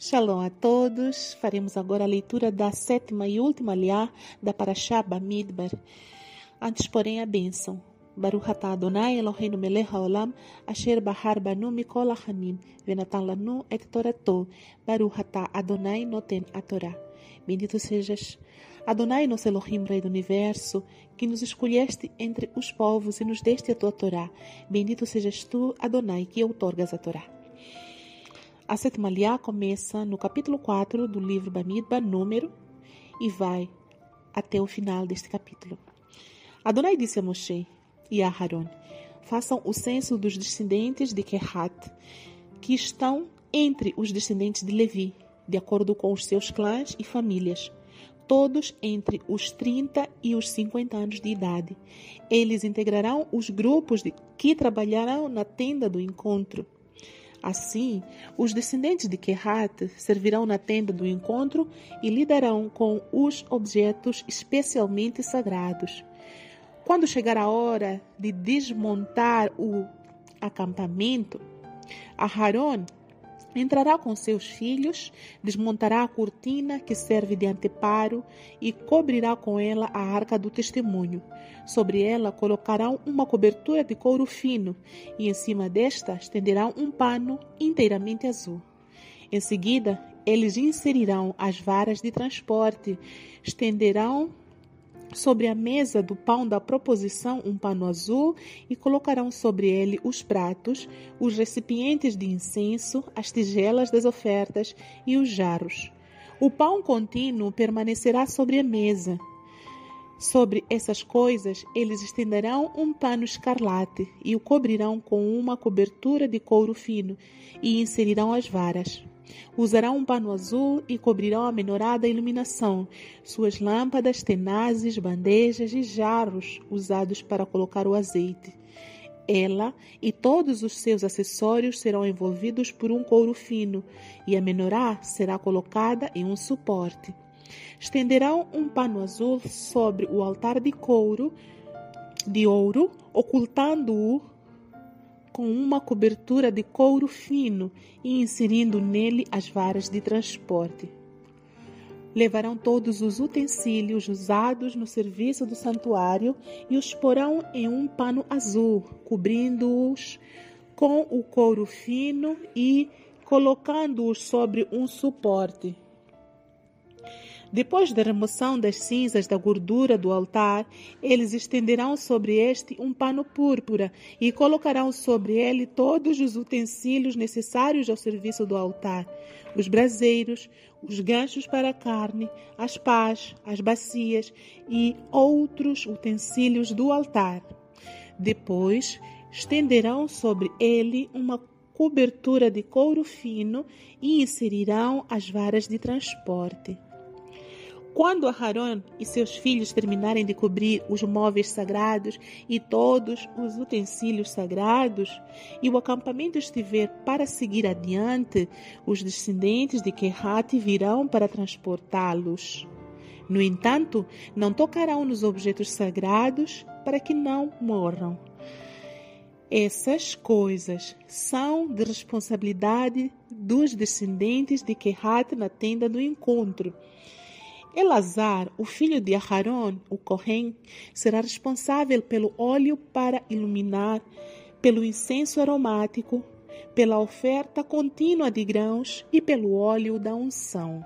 Shalom a todos. Faremos agora a leitura da sétima e última liá da Parashá Bamidbar. Antes, porém, a bênção. Baruch atah Adonai Eloheinu melech haolam asher bahar banu mikol hachanim venatan lanu et torato Baruch atah Adonai noten a Torá. Bendito sejas Adonai, nosso Elohim, Rei do Universo, que nos escolheste entre os povos e nos deste a tua Torá. Bendito sejas tu, Adonai, que outorgas a Torá. A sétima liá começa no capítulo 4 do livro Bamidba, número, e vai até o final deste capítulo. Adonai disse a Moshe e a Haron: Façam o censo dos descendentes de Kehat, que estão entre os descendentes de Levi, de acordo com os seus clãs e famílias, todos entre os 30 e os 50 anos de idade. Eles integrarão os grupos de, que trabalharão na tenda do encontro Assim, os descendentes de Kehat servirão na tenda do encontro e lidarão com os objetos especialmente sagrados. Quando chegar a hora de desmontar o acampamento, Aharon Entrará com seus filhos, desmontará a cortina que serve de anteparo e cobrirá com ela a arca do testemunho. Sobre ela colocarão uma cobertura de couro fino e em cima desta estenderão um pano inteiramente azul. Em seguida, eles inserirão as varas de transporte, estenderão sobre a mesa do pão da proposição um pano azul e colocarão sobre ele os pratos, os recipientes de incenso, as tigelas das ofertas e os jarros. O pão contínuo permanecerá sobre a mesa. Sobre essas coisas, eles estenderão um pano escarlate e o cobrirão com uma cobertura de couro fino e inserirão as varas. Usarão um pano azul e cobrirão a menorá da iluminação, suas lâmpadas, tenazes, bandejas e jarros usados para colocar o azeite. Ela e todos os seus acessórios serão envolvidos por um couro fino, e a menorá será colocada em um suporte. Estenderão um pano azul sobre o altar de couro de ouro, ocultando-o com uma cobertura de couro fino e inserindo nele as varas de transporte. Levarão todos os utensílios usados no serviço do santuário e os porão em um pano azul, cobrindo-os com o couro fino e colocando-os sobre um suporte. Depois da remoção das cinzas da gordura do altar, eles estenderão sobre este um pano púrpura e colocarão sobre ele todos os utensílios necessários ao serviço do altar: os braseiros, os ganchos para a carne, as pás, as bacias e outros utensílios do altar. Depois, estenderão sobre ele uma cobertura de couro fino e inserirão as varas de transporte. Quando Aharon e seus filhos terminarem de cobrir os móveis sagrados e todos os utensílios sagrados, e o acampamento estiver para seguir adiante, os descendentes de Kehat virão para transportá-los. No entanto, não tocarão nos objetos sagrados para que não morram. Essas coisas são de responsabilidade dos descendentes de Kehat na tenda do encontro Elazar, o filho de Aharon, o Kohen, será responsável pelo óleo para iluminar, pelo incenso aromático, pela oferta contínua de grãos e pelo óleo da unção.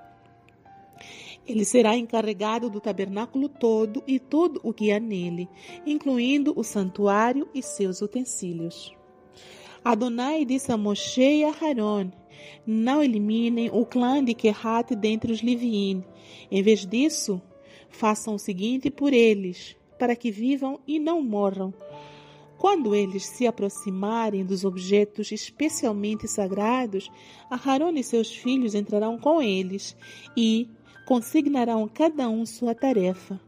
Ele será encarregado do tabernáculo todo e tudo o que há nele, incluindo o santuário e seus utensílios. Adonai disse a Moshe e a Haron: Não eliminem o clã de Kehat dentre os Liviim. Em vez disso, façam o seguinte por eles, para que vivam e não morram. Quando eles se aproximarem dos objetos especialmente sagrados, Aharon e seus filhos entrarão com eles e consignarão cada um sua tarefa.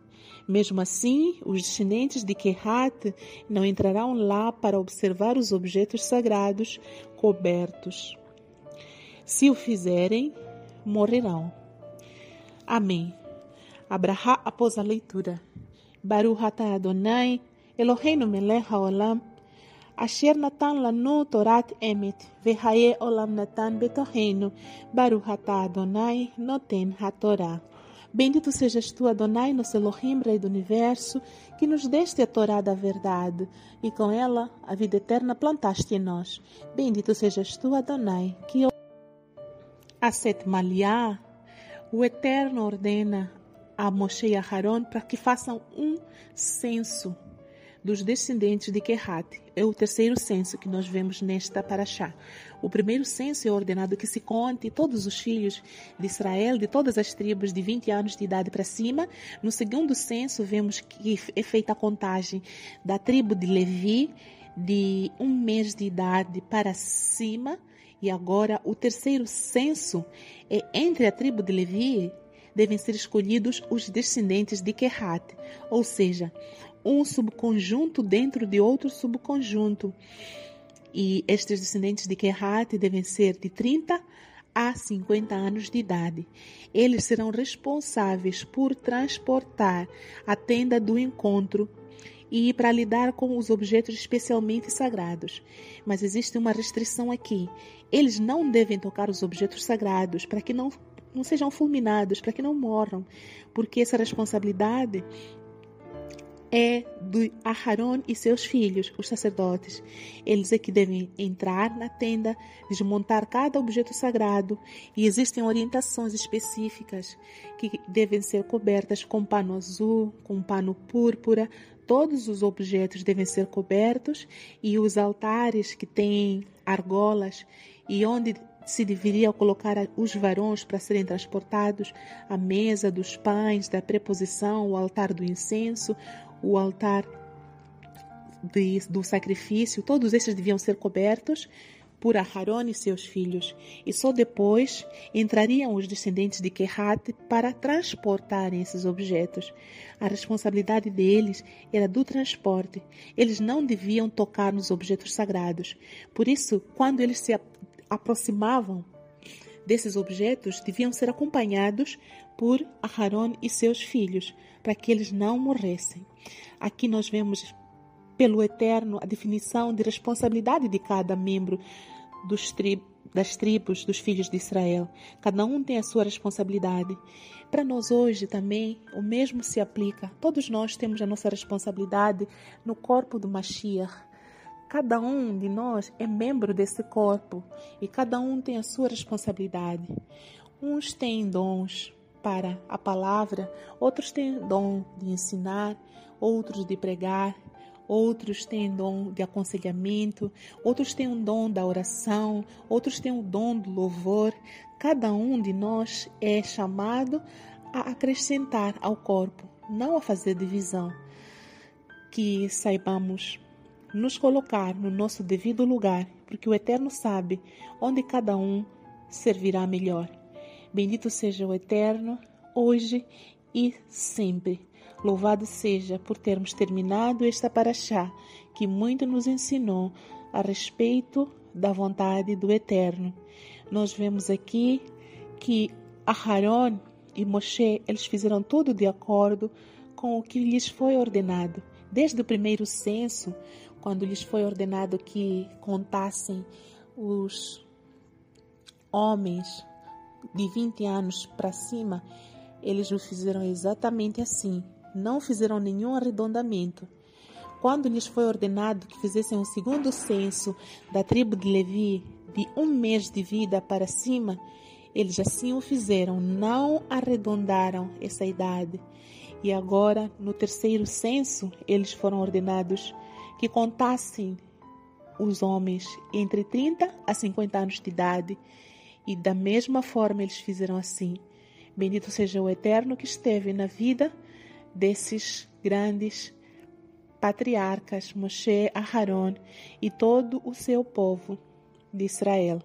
Mesmo assim, os descendentes de Kehat não entrarão lá para observar os objetos sagrados cobertos. Se o fizerem, morrerão. Amém. Abraha após a leitura. Baruch atah Adonai, Eloheinu melech haolam, Asher natan lanu torat emet, vehaye olam natan betorreino, baruch atah Adonai noten hatorá. Bendito sejas tu, Adonai, nosso Elohim, Rei do Universo, que nos deste a Torá da verdade, e com ela a vida eterna plantaste em nós. Bendito sejas tu, Adonai, que a Setmaliá, o Eterno ordena a Moshe e a Haron para que façam um censo dos descendentes de Kehat. É o terceiro censo que nós vemos nesta paraxá. O primeiro censo é ordenado que se conte todos os filhos de Israel, de todas as tribos de 20 anos de idade para cima. No segundo censo, vemos que é feita a contagem da tribo de Levi, de um mês de idade para cima. E agora, o terceiro censo é entre a tribo de Levi, devem ser escolhidos os descendentes de Kehat, ou seja, um subconjunto dentro de outro subconjunto. E estes descendentes de Kehat devem ser de 30 a 50 anos de idade. Eles serão responsáveis por transportar a tenda do encontro e para lidar com os objetos especialmente sagrados. Mas existe uma restrição aqui. Eles não devem tocar os objetos sagrados para que não, não sejam fulminados, para que não morram, porque essa responsabilidade é de Aharon e seus filhos, os sacerdotes. Eles é que devem entrar na tenda, desmontar cada objeto sagrado e existem orientações específicas que devem ser cobertas com pano azul, com pano púrpura. Todos os objetos devem ser cobertos e os altares que têm argolas e onde se deveria colocar os varões para serem transportados, a mesa dos pães, da preposição, o altar do incenso, o altar de, do sacrifício, todos esses deviam ser cobertos por Aharon e seus filhos, e só depois entrariam os descendentes de Kehat para transportarem esses objetos. A responsabilidade deles era do transporte. Eles não deviam tocar nos objetos sagrados. Por isso, quando eles se aproximavam desses objetos, deviam ser acompanhados por Aharon e seus filhos, para que eles não morressem. Aqui nós vemos pelo Eterno a definição de responsabilidade de cada membro tri das tribos dos filhos de Israel. Cada um tem a sua responsabilidade. Para nós hoje também o mesmo se aplica. Todos nós temos a nossa responsabilidade no corpo do Mashiach. Cada um de nós é membro desse corpo e cada um tem a sua responsabilidade. Uns têm dons para a palavra, outros têm dom de ensinar, outros de pregar, outros têm dom de aconselhamento, outros têm o dom da oração, outros têm o dom do louvor. Cada um de nós é chamado a acrescentar ao corpo, não a fazer divisão. Que saibamos nos colocar no nosso devido lugar, porque o Eterno sabe onde cada um servirá melhor. Bendito seja o Eterno, hoje e sempre. Louvado seja por termos terminado esta paraxá, que muito nos ensinou a respeito da vontade do Eterno. Nós vemos aqui que Aharon e Moshe, eles fizeram tudo de acordo com o que lhes foi ordenado. Desde o primeiro censo, quando lhes foi ordenado que contassem os homens de 20 anos para cima, eles o fizeram exatamente assim. Não fizeram nenhum arredondamento. Quando lhes foi ordenado que fizessem um segundo censo da tribo de Levi, de um mês de vida para cima, eles assim o fizeram, não arredondaram essa idade. E agora, no terceiro censo, eles foram ordenados que contassem os homens entre 30 a 50 anos de idade e da mesma forma eles fizeram assim. Bendito seja o Eterno que esteve na vida desses grandes patriarcas, Moshe, Aharon e todo o seu povo de Israel.